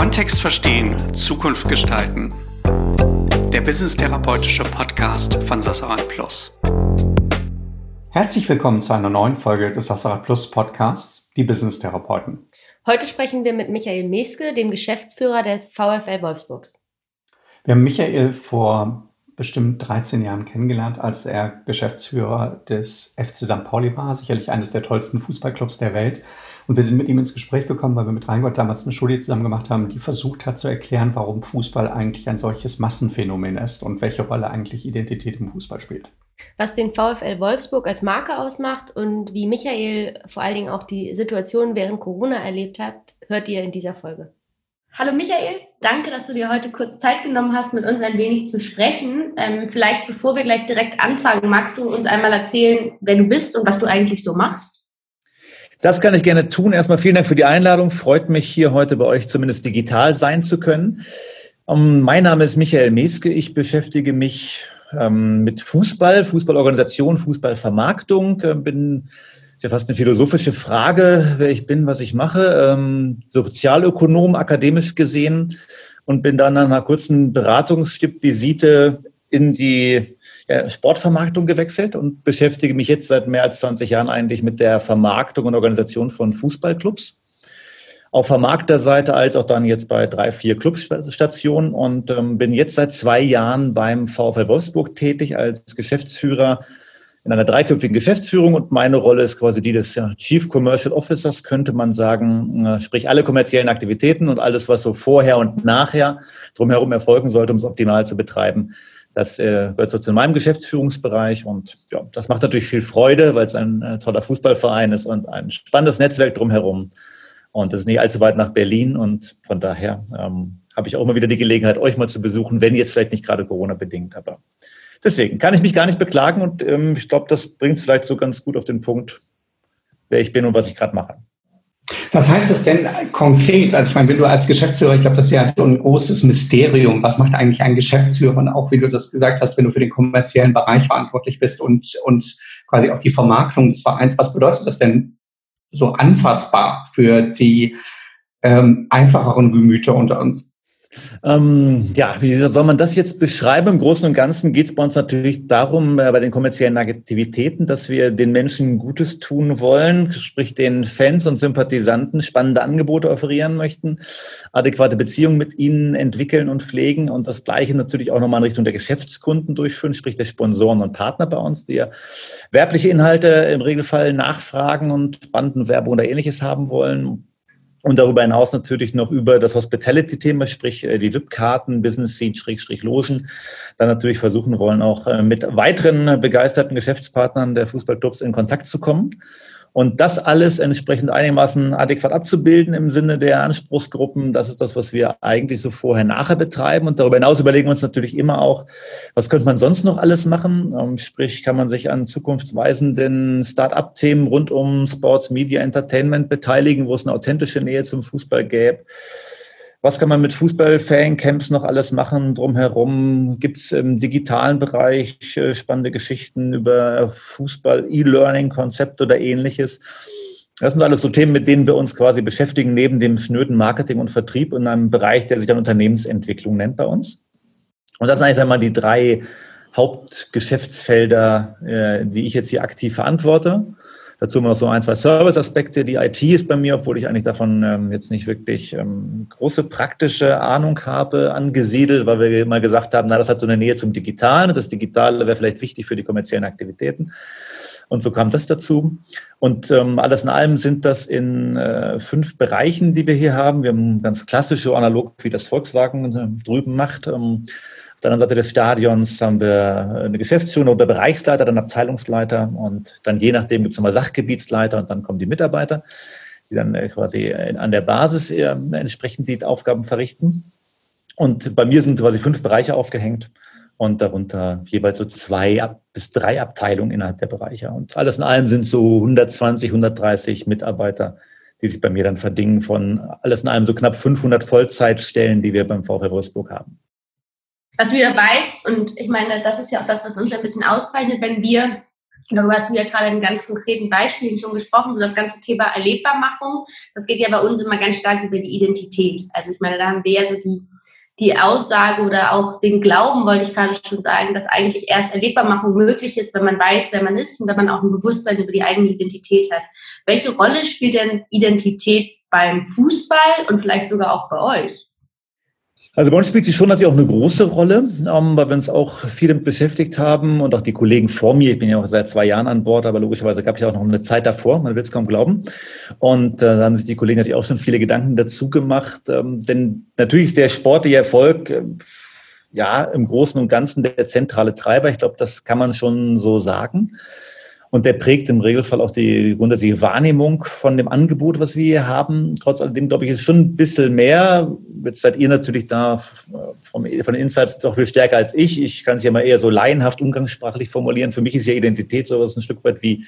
Kontext verstehen, Zukunft gestalten. Der Business-therapeutische Podcast von Sassarat Plus. Herzlich willkommen zu einer neuen Folge des Sassarat Plus Podcasts, die Business-Therapeuten. Heute sprechen wir mit Michael Meske, dem Geschäftsführer des VfL Wolfsburgs. Wir haben Michael vor bestimmt 13 Jahren kennengelernt, als er Geschäftsführer des FC St. Pauli war, sicherlich eines der tollsten Fußballclubs der Welt. Und wir sind mit ihm ins Gespräch gekommen, weil wir mit Reingott damals eine Studie zusammen gemacht haben, die versucht hat zu erklären, warum Fußball eigentlich ein solches Massenphänomen ist und welche Rolle eigentlich Identität im Fußball spielt. Was den VfL Wolfsburg als Marke ausmacht und wie Michael vor allen Dingen auch die Situation während Corona erlebt hat, hört ihr in dieser Folge. Hallo Michael, danke, dass du dir heute kurz Zeit genommen hast, mit uns ein wenig zu sprechen. Ähm, vielleicht bevor wir gleich direkt anfangen, magst du uns einmal erzählen, wer du bist und was du eigentlich so machst? Das kann ich gerne tun. Erstmal vielen Dank für die Einladung. Freut mich hier heute bei euch zumindest digital sein zu können. Um, ähm, mein Name ist Michael Meske. Ich beschäftige mich ähm, mit Fußball, Fußballorganisation, Fußballvermarktung. Äh, bin ist ja fast eine philosophische Frage, wer ich bin, was ich mache. Ähm, Sozialökonom akademisch gesehen und bin dann nach einer kurzen Beratungsstippvisite in die ja, Sportvermarktung gewechselt und beschäftige mich jetzt seit mehr als 20 Jahren eigentlich mit der Vermarktung und Organisation von Fußballclubs. Auf Vermarkterseite als auch dann jetzt bei drei, vier Clubstationen und ähm, bin jetzt seit zwei Jahren beim VfL Wolfsburg tätig als Geschäftsführer in einer dreiköpfigen Geschäftsführung und meine Rolle ist quasi die des Chief Commercial Officers, könnte man sagen, äh, sprich alle kommerziellen Aktivitäten und alles, was so vorher und nachher drumherum erfolgen sollte, um es optimal zu betreiben. Das äh, gehört so zu meinem Geschäftsführungsbereich und ja, das macht natürlich viel Freude, weil es ein äh, toller Fußballverein ist und ein spannendes Netzwerk drumherum. Und das ist nicht allzu weit nach Berlin und von daher ähm, habe ich auch immer wieder die Gelegenheit, euch mal zu besuchen, wenn jetzt vielleicht nicht gerade Corona bedingt, aber Deswegen kann ich mich gar nicht beklagen und ähm, ich glaube, das bringt es vielleicht so ganz gut auf den Punkt, wer ich bin und was ich gerade mache. Was heißt das denn konkret? Also ich meine, wenn du als Geschäftsführer, ich glaube, das ist ja so ein großes Mysterium. Was macht eigentlich ein Geschäftsführer? Und auch, wie du das gesagt hast, wenn du für den kommerziellen Bereich verantwortlich bist und, und quasi auch die Vermarktung des Vereins, was bedeutet das denn so anfassbar für die ähm, einfacheren Gemüter unter uns? Ähm, ja, wie soll man das jetzt beschreiben? Im Großen und Ganzen geht es bei uns natürlich darum, äh, bei den kommerziellen Aktivitäten, dass wir den Menschen Gutes tun wollen, sprich den Fans und Sympathisanten spannende Angebote offerieren möchten, adäquate Beziehungen mit ihnen entwickeln und pflegen und das Gleiche natürlich auch nochmal in Richtung der Geschäftskunden durchführen, sprich der Sponsoren und Partner bei uns, die ja werbliche Inhalte im Regelfall nachfragen und Bandenwerbung oder ähnliches haben wollen und darüber hinaus natürlich noch über das Hospitality-Thema, sprich äh, die VIP-Karten, Business Seat, Schrägstrich Logen, dann natürlich versuchen wollen, auch äh, mit weiteren begeisterten Geschäftspartnern der Fußballclubs in Kontakt zu kommen. Und das alles entsprechend einigermaßen adäquat abzubilden im Sinne der Anspruchsgruppen, das ist das, was wir eigentlich so vorher nachher betreiben. Und darüber hinaus überlegen wir uns natürlich immer auch, was könnte man sonst noch alles machen? Ähm, sprich, kann man sich an zukunftsweisenden Start-up-Themen rund um Sports, Media, Entertainment beteiligen, wo es eine authentische Nähe zum Fußball gäbe? Was kann man mit Fußball-Fan-Camps noch alles machen drumherum? Gibt es im digitalen Bereich äh, spannende Geschichten über Fußball, E-Learning-Konzepte oder ähnliches? Das sind alles so Themen, mit denen wir uns quasi beschäftigen, neben dem schnöden Marketing und Vertrieb in einem Bereich, der sich dann Unternehmensentwicklung nennt bei uns. Und das sind eigentlich einmal die drei Hauptgeschäftsfelder, äh, die ich jetzt hier aktiv verantworte. Dazu immer noch so ein, zwei Service-Aspekte. Die IT ist bei mir, obwohl ich eigentlich davon ähm, jetzt nicht wirklich ähm, große praktische Ahnung habe, angesiedelt, weil wir immer gesagt haben, na, das hat so eine Nähe zum Digitalen das Digitale wäre vielleicht wichtig für die kommerziellen Aktivitäten. Und so kam das dazu. Und ähm, alles in allem sind das in äh, fünf Bereichen, die wir hier haben. Wir haben ganz klassische, analog wie das Volkswagen äh, drüben macht. Ähm, der anderen Seite des Stadions haben wir eine Geschäftsführung oder Bereichsleiter, dann Abteilungsleiter und dann je nachdem gibt es nochmal Sachgebietsleiter und dann kommen die Mitarbeiter, die dann äh, quasi an der Basis äh, entsprechend die Aufgaben verrichten. Und bei mir sind quasi fünf Bereiche aufgehängt und darunter jeweils so zwei bis drei Abteilungen innerhalb der Bereiche. Und alles in allem sind so 120, 130 Mitarbeiter, die sich bei mir dann verdingen von alles in allem so knapp 500 Vollzeitstellen, die wir beim VfL Wolfsburg haben was du ja weißt, und ich meine, das ist ja auch das, was uns ein bisschen auszeichnet, wenn wir Darüber hast du ja gerade in ganz konkreten Beispielen schon gesprochen, so das ganze Thema Erlebbarmachung. Das geht ja bei uns immer ganz stark über die Identität. Also ich meine, da haben wir ja so die, die Aussage oder auch den Glauben, wollte ich gerade schon sagen, dass eigentlich erst Erlebbarmachung möglich ist, wenn man weiß, wer man ist und wenn man auch ein Bewusstsein über die eigene Identität hat. Welche Rolle spielt denn Identität beim Fußball und vielleicht sogar auch bei euch? Also bei uns spielt sie schon natürlich auch eine große Rolle, ähm, weil wir uns auch viel damit beschäftigt haben und auch die Kollegen vor mir, ich bin ja auch seit zwei Jahren an Bord, aber logischerweise gab es ja auch noch eine Zeit davor, man will es kaum glauben. Und äh, da haben sich die Kollegen natürlich auch schon viele Gedanken dazu gemacht, ähm, denn natürlich ist der sportliche Erfolg äh, ja im Großen und Ganzen der zentrale Treiber. Ich glaube, das kann man schon so sagen. Und der prägt im Regelfall auch die grundsätzliche Wahrnehmung von dem Angebot, was wir hier haben. Trotz alledem, glaube ich, ist schon ein bisschen mehr. Jetzt seid ihr natürlich da vom, von den Insights doch viel stärker als ich. Ich kann es ja mal eher so laienhaft umgangssprachlich formulieren. Für mich ist ja Identität sowas ein Stück weit wie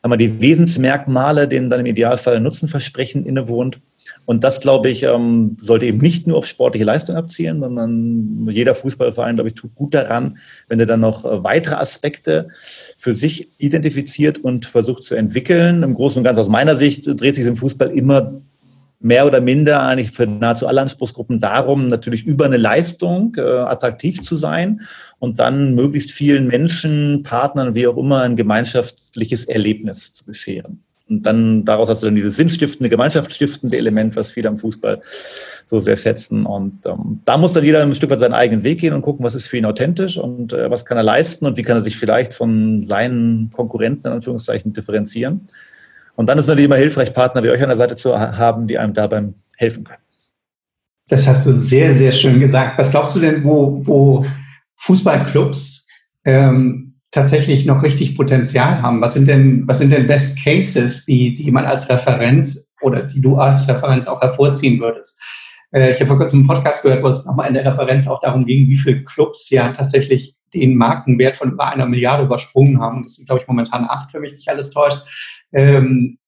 einmal die Wesensmerkmale, denen dann im Idealfall ein Nutzenversprechen innewohnt. Und das, glaube ich, ähm, sollte eben nicht nur auf sportliche Leistung abzielen, sondern jeder Fußballverein, glaube ich, tut gut daran, wenn er dann noch äh, weitere Aspekte für sich identifiziert und versucht zu entwickeln. Im Großen und Ganzen aus meiner Sicht dreht sich im Fußball immer mehr oder minder eigentlich für nahezu alle Anspruchsgruppen darum, natürlich über eine Leistung äh, attraktiv zu sein und dann möglichst vielen Menschen, Partnern, wie auch immer, ein gemeinschaftliches Erlebnis zu bescheren. Und dann daraus hast du dann dieses sinnstiftende, gemeinschaftsstiftende Element, was viele am Fußball so sehr schätzen. Und ähm, da muss dann jeder ein Stück weit seinen eigenen Weg gehen und gucken, was ist für ihn authentisch und äh, was kann er leisten und wie kann er sich vielleicht von seinen Konkurrenten in Anführungszeichen differenzieren. Und dann ist natürlich immer hilfreich, Partner wie euch an der Seite zu haben, die einem dabei helfen können. Das hast du sehr, sehr schön gesagt. Was glaubst du denn, wo, wo Fußballclubs ähm, tatsächlich noch richtig Potenzial haben? Was sind denn, was sind denn Best Cases, die, die man als Referenz oder die du als Referenz auch hervorziehen würdest? Äh, ich habe vor kurzem einen Podcast gehört, wo es nochmal in der Referenz auch darum ging, wie viele Clubs ja tatsächlich den Markenwert von über einer Milliarde übersprungen haben. Das sind, glaube ich, momentan acht, wenn mich nicht alles täuscht. Ähm,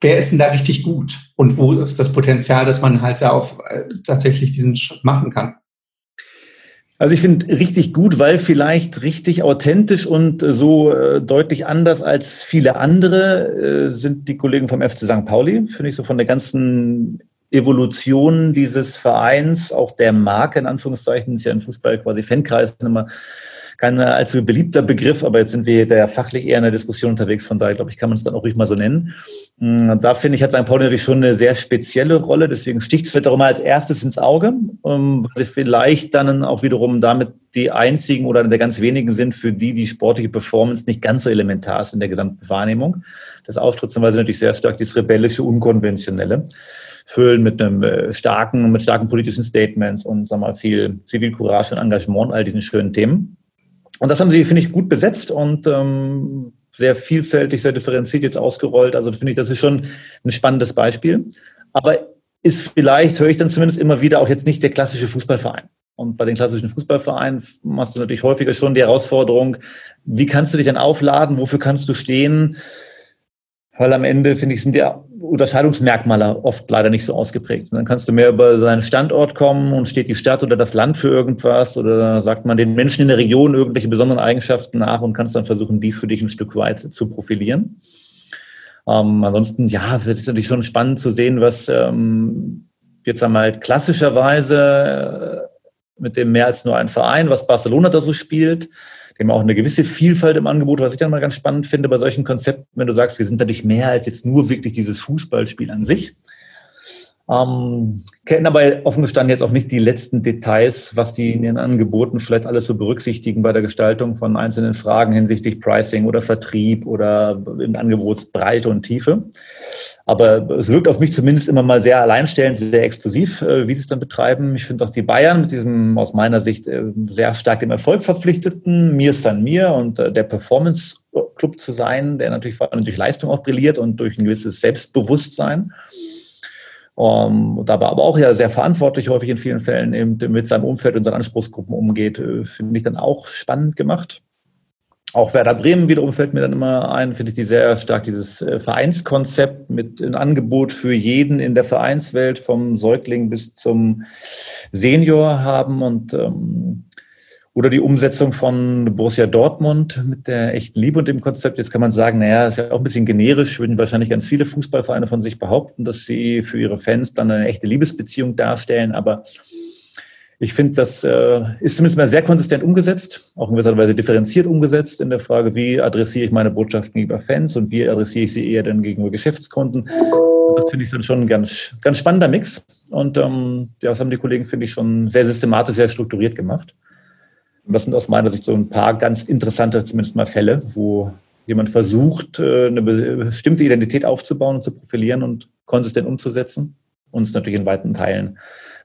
wer ist denn da richtig gut? Und wo ist das Potenzial, dass man halt da auf äh, tatsächlich diesen Schritt machen kann? Also ich finde richtig gut, weil vielleicht richtig authentisch und so äh, deutlich anders als viele andere äh, sind die Kollegen vom FC St. Pauli. Finde ich so von der ganzen Evolution dieses Vereins, auch der Marke in Anführungszeichen, ist ja im Fußball quasi Fankreisen immer kein allzu beliebter Begriff, aber jetzt sind wir da fachlich eher in der Diskussion unterwegs, von daher glaube ich, kann man es dann auch ruhig mal so nennen. Mm, da finde ich, hat St. Pauli natürlich schon eine sehr spezielle Rolle, deswegen sticht es vielleicht auch mal als erstes ins Auge, ähm, weil sie vielleicht dann auch wiederum damit die einzigen oder der ganz wenigen sind, für die die sportliche Performance nicht ganz so elementar ist in der gesamten Wahrnehmung des Auftritts, sie natürlich sehr stark dieses rebellische, unkonventionelle füllen mit einem äh, starken, mit starken politischen Statements und sag mal, viel Zivilcourage und Engagement, all diesen schönen Themen. Und das haben sie, finde ich, gut besetzt und ähm, sehr vielfältig, sehr differenziert jetzt ausgerollt. Also finde ich, das ist schon ein spannendes Beispiel. Aber ist vielleicht, höre ich dann zumindest immer wieder, auch jetzt nicht der klassische Fußballverein. Und bei den klassischen Fußballvereinen machst du natürlich häufiger schon die Herausforderung, wie kannst du dich dann aufladen, wofür kannst du stehen? Weil am Ende, finde ich, sind ja Unterscheidungsmerkmale oft leider nicht so ausgeprägt. dann kannst du mehr über seinen Standort kommen und steht die Stadt oder das Land für irgendwas oder sagt man den Menschen in der Region irgendwelche besonderen Eigenschaften nach und kannst dann versuchen, die für dich ein Stück weit zu profilieren. Ähm, ansonsten, ja, es natürlich schon spannend zu sehen, was ähm, jetzt einmal klassischerweise äh, mit dem mehr als nur ein Verein, was Barcelona da so spielt eben auch eine gewisse Vielfalt im Angebot, was ich dann mal ganz spannend finde bei solchen Konzepten, wenn du sagst, wir sind da nicht mehr als jetzt nur wirklich dieses Fußballspiel an sich. Ähm, kennen aber offen gestanden jetzt auch nicht die letzten Details, was die in ihren Angeboten vielleicht alles so berücksichtigen bei der Gestaltung von einzelnen Fragen hinsichtlich Pricing oder Vertrieb oder in Angebotsbreite und Tiefe. Aber es wirkt auf mich zumindest immer mal sehr alleinstellend, sehr exklusiv, äh, wie sie es dann betreiben. Ich finde auch die Bayern mit diesem aus meiner Sicht äh, sehr stark dem Erfolg verpflichteten, mir San Mir und äh, der Performance Club zu sein, der natürlich vor allem durch Leistung auch brilliert und durch ein gewisses Selbstbewusstsein. Um, dabei aber auch ja sehr verantwortlich häufig in vielen Fällen eben mit seinem Umfeld und seinen Anspruchsgruppen umgeht, finde ich dann auch spannend gemacht. Auch Werder Bremen wiederum fällt mir dann immer ein, finde ich die sehr stark, dieses äh, Vereinskonzept mit einem Angebot für jeden in der Vereinswelt, vom Säugling bis zum Senior haben und ähm, Oder die Umsetzung von Borussia Dortmund mit der echten Liebe und dem Konzept. Jetzt kann man sagen, naja, ist ja auch ein bisschen generisch, würden wahrscheinlich ganz viele Fußballvereine von sich behaupten, dass sie für ihre Fans dann eine echte Liebesbeziehung darstellen. Aber ich finde, das äh, ist zumindest mal sehr konsistent umgesetzt, auch in gewisser Weise differenziert umgesetzt in der Frage, wie adressiere ich meine Botschaften gegenüber Fans und wie adressiere ich sie eher dann gegenüber Geschäftskunden. Das finde ich dann schon ein ganz, ganz spannender Mix. Und ähm, ja, das haben die Kollegen, finde ich, schon sehr systematisch, sehr strukturiert gemacht. Und das sind aus meiner Sicht so ein paar ganz interessante, zumindest mal Fälle, wo jemand versucht, äh, eine bestimmte Identität aufzubauen und zu profilieren und konsistent umzusetzen und es natürlich in weiten Teilen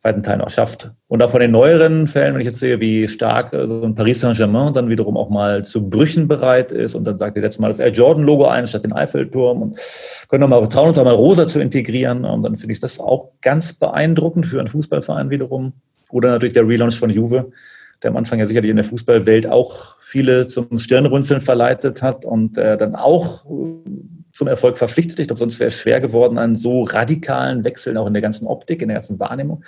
weiten Teilen auch schafft. Und auch von den neueren Fällen, wenn ich jetzt sehe, wie stark äh, so ein Paris Saint-Germain dann wiederum auch mal zu Brüchen bereit ist und dann sagt, wir setzen mal das Air Jordan-Logo ein statt den Eiffelturm und können auch mal trauen, uns auch mal rosa zu integrieren. Und dann finde ich das auch ganz beeindruckend für einen Fußballverein wiederum. Oder natürlich der Relaunch von Juve, der am Anfang ja sicherlich in der Fußballwelt auch viele zum Stirnrunzeln verleitet hat und äh, dann auch zum Erfolg verpflichtet. Ich glaube, sonst wäre es schwer geworden, einen so radikalen Wechsel auch in der ganzen Optik, in der ganzen Wahrnehmung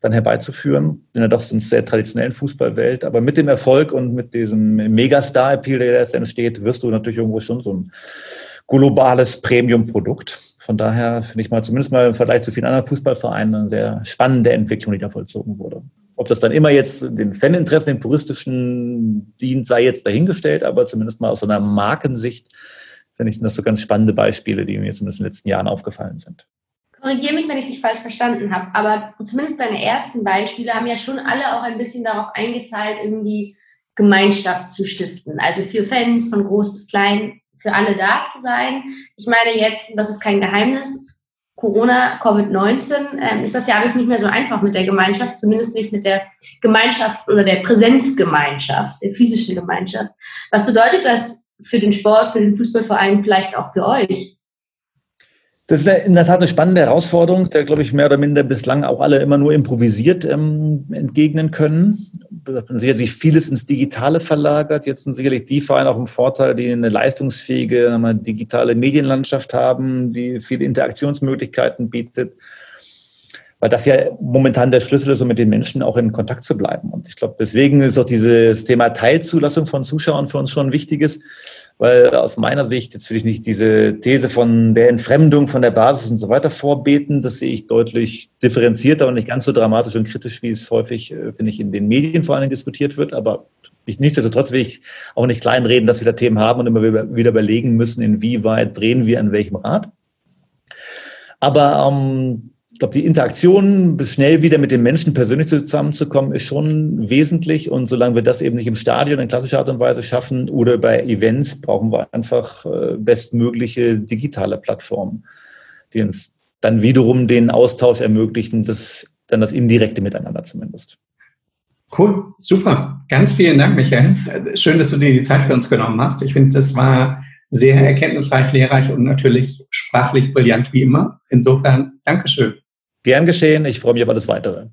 dann herbeizuführen, in der doch sonst sehr traditionellen Fußballwelt. Aber mit dem Erfolg und mit diesem Megastar-Appeal, der jetzt entsteht, wirst du natürlich irgendwo schon so ein globales Premium-Produkt. Von daher finde ich mal zumindest mal im Vergleich zu vielen anderen Fußballvereinen eine sehr spannende Entwicklung, die da vollzogen wurde. Ob das dann immer jetzt den Faninteressen, den puristischen dient, sei jetzt dahingestellt, aber zumindest mal aus einer Markensicht finde ich, sind das so ganz spannende Beispiele, die mir zumindest in den letzten Jahren aufgefallen sind. Korrigiere mich, wenn ich dich falsch verstanden habe, aber zumindest deine ersten Beispiele haben ja schon alle auch ein bisschen darauf eingezahlt, irgendwie Gemeinschaft zu stiften. Also für Fans von groß bis klein, für alle da zu sein. Ich meine jetzt, das ist kein Geheimnis, Corona, Covid-19, äh, ist das ja alles nicht mehr so einfach mit der Gemeinschaft, zumindest nicht mit der Gemeinschaft oder der Präsenzgemeinschaft, der physischen Gemeinschaft. Was bedeutet das für den Sport, für den Fußballverein, vielleicht auch für euch? Das ist in der Tat eine spannende Herausforderung, der, glaube ich, mehr oder minder bislang auch alle immer nur improvisiert ähm, entgegnen können. Da hat sich vieles ins Digitale verlagert. Jetzt sind sicherlich die Vereine auch im Vorteil, die eine leistungsfähige eine digitale Medienlandschaft haben, die viele Interaktionsmöglichkeiten bietet. Weil das ja momentan der Schlüssel ist, um mit den Menschen auch in Kontakt zu bleiben. Und ich glaube, deswegen ist auch dieses Thema Teilzulassung von Zuschauern für uns schon ein wichtiges weil aus meiner Sicht, jetzt will ich nicht diese These von der Entfremdung von der Basis und so weiter vorbeten, das sehe ich deutlich differenzierter und nicht ganz so dramatisch und kritisch, wie es häufig, äh, finde ich, in den Medien vor allem diskutiert wird. Aber nichtsdestotrotz will ich auch nicht kleinreden, dass wir da Themen haben und immer wieder überlegen müssen, inwieweit drehen wir an welchem Rad. Aber ähm, ich glaube, die Interaktion, schnell wieder mit den Menschen persönlich zusammenzukommen, ist schon wesentlich. Und solange wir das eben nicht im Stadion in klassischer Art und Weise schaffen oder bei Events, brauchen wir einfach äh, bestmögliche digitale Plattformen, die uns dann wiederum den Austausch ermöglichen, das, dann das indirekte Miteinander zumindest. Cool, super. Ganz vielen Dank, Michael. Schön, dass du dir die Zeit für uns genommen hast. Ich finde, das war sehr erkenntnisreich, lehrreich und natürlich sprachlich brillant wie immer. Insofern, Dankeschön. Gern geschehen. Ich freue mich auf alles weitere.